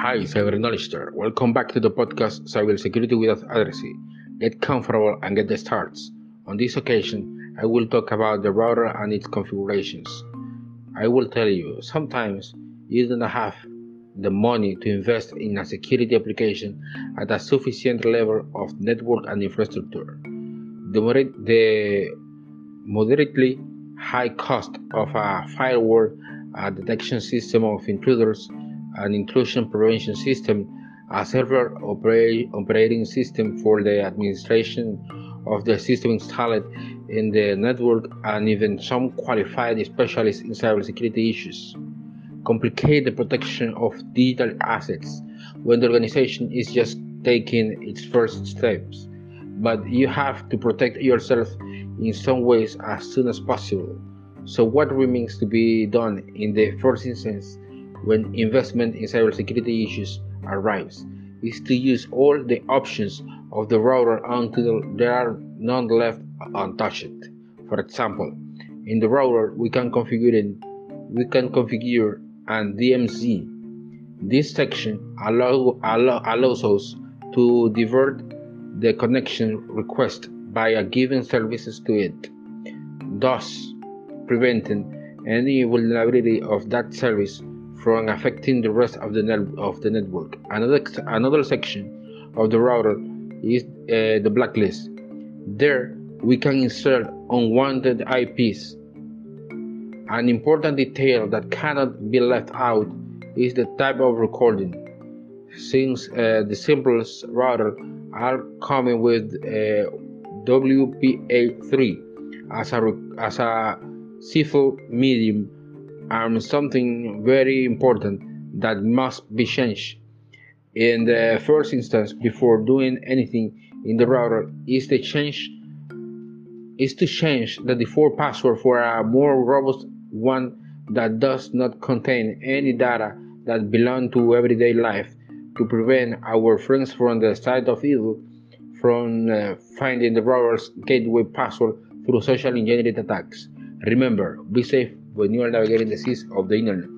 Hi, cyber knowledge. Welcome back to the podcast Cybersecurity Without Addressing. Get comfortable and get the starts. On this occasion, I will talk about the router and its configurations. I will tell you, sometimes you don't have the money to invest in a security application at a sufficient level of network and infrastructure. The, the moderately high cost of a firewall, a detection system of intruders, an intrusion prevention system, a server operating system for the administration of the system installed in the network, and even some qualified specialists in cybersecurity issues. Complicate the protection of digital assets when the organization is just taking its first steps. But you have to protect yourself in some ways as soon as possible. So, what remains to be done in the first instance when investment in cybersecurity issues arrives is to use all the options of the router until there are none left untouched. For example, in the router we can configure we can configure an DMZ. This section allow, allow, allows us to divert the connection request by a given services to it, thus preventing any vulnerability of that service from affecting the rest of the, net- of the network. Another, another section of the router is uh, the blacklist. There, we can insert unwanted IPs. An important detail that cannot be left out is the type of recording. Since uh, the simplest router are coming with uh, WPA3 as a, as a civil medium and something very important that must be changed in the first instance before doing anything in the router is to change is to change the default password for a more robust one that does not contain any data that belong to everyday life to prevent our friends from the side of evil from uh, finding the router's gateway password through social engineering attacks. Remember, be safe when you are navigating the seas of the internet.